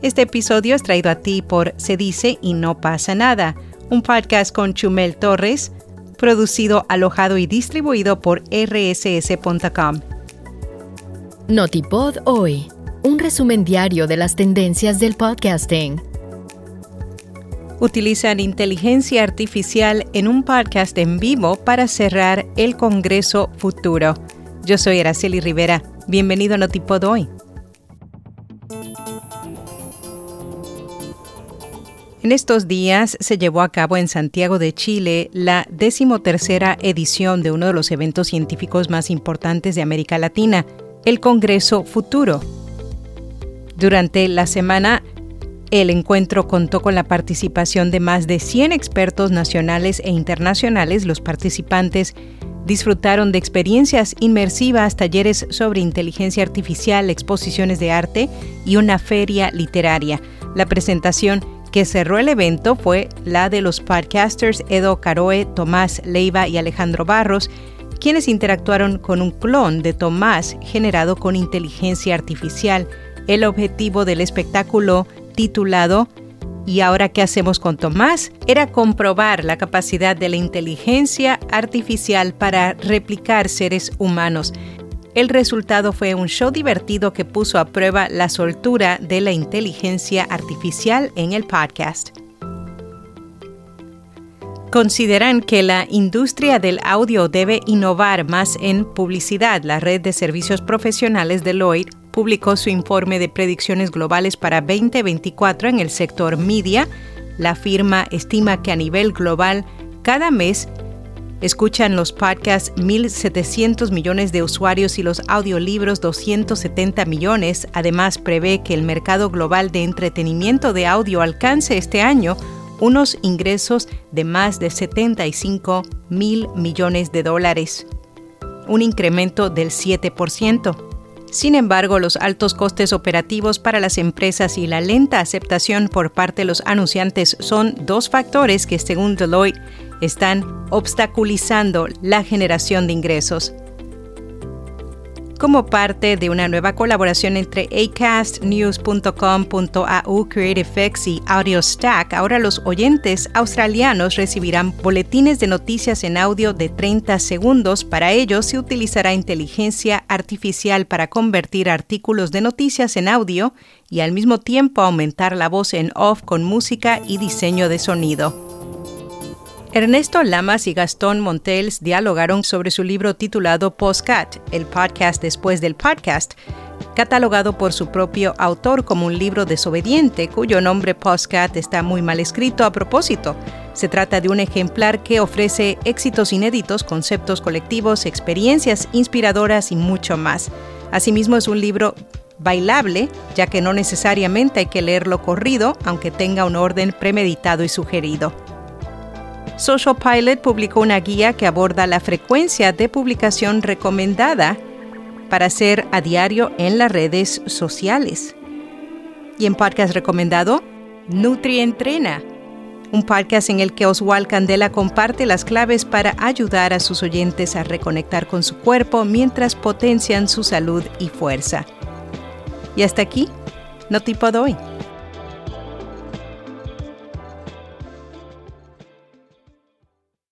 Este episodio es traído a ti por Se dice y no pasa nada, un podcast con Chumel Torres, producido, alojado y distribuido por rss.com. Notipod hoy, un resumen diario de las tendencias del podcasting. Utilizan inteligencia artificial en un podcast en vivo para cerrar el Congreso Futuro. Yo soy Araceli Rivera. Bienvenido a Notipod hoy. En estos días se llevó a cabo en Santiago de Chile la decimotercera edición de uno de los eventos científicos más importantes de América Latina, el Congreso Futuro. Durante la semana, el encuentro contó con la participación de más de 100 expertos nacionales e internacionales. Los participantes disfrutaron de experiencias inmersivas, talleres sobre inteligencia artificial, exposiciones de arte y una feria literaria. La presentación que cerró el evento fue la de los podcasters Edo Caroe, Tomás Leiva y Alejandro Barros, quienes interactuaron con un clon de Tomás generado con inteligencia artificial. El objetivo del espectáculo titulado ¿Y ahora qué hacemos con Tomás? Era comprobar la capacidad de la inteligencia artificial para replicar seres humanos. El resultado fue un show divertido que puso a prueba la soltura de la inteligencia artificial en el podcast. Consideran que la industria del audio debe innovar más en publicidad. La red de servicios profesionales Deloitte publicó su informe de predicciones globales para 2024 en el sector media. La firma estima que a nivel global cada mes Escuchan los podcasts 1.700 millones de usuarios y los audiolibros 270 millones. Además, prevé que el mercado global de entretenimiento de audio alcance este año unos ingresos de más de 75 mil millones de dólares, un incremento del 7%. Sin embargo, los altos costes operativos para las empresas y la lenta aceptación por parte de los anunciantes son dos factores que, según Deloitte, están obstaculizando la generación de ingresos como parte de una nueva colaboración entre acastnews.com.au, CreateFX y AudioStack. Ahora los oyentes australianos recibirán boletines de noticias en audio de 30 segundos. Para ello se utilizará inteligencia artificial para convertir artículos de noticias en audio y al mismo tiempo aumentar la voz en off con música y diseño de sonido. Ernesto Lamas y Gastón Montels dialogaron sobre su libro titulado Postcat, el podcast después del podcast, catalogado por su propio autor como un libro desobediente, cuyo nombre Postcat está muy mal escrito a propósito. Se trata de un ejemplar que ofrece éxitos inéditos, conceptos colectivos, experiencias inspiradoras y mucho más. Asimismo es un libro bailable, ya que no necesariamente hay que leerlo corrido, aunque tenga un orden premeditado y sugerido. Social Pilot publicó una guía que aborda la frecuencia de publicación recomendada para hacer a diario en las redes sociales. Y en podcast recomendado, Nutri Entrena, un podcast en el que Oswald Candela comparte las claves para ayudar a sus oyentes a reconectar con su cuerpo mientras potencian su salud y fuerza. Y hasta aquí, no tipo de hoy.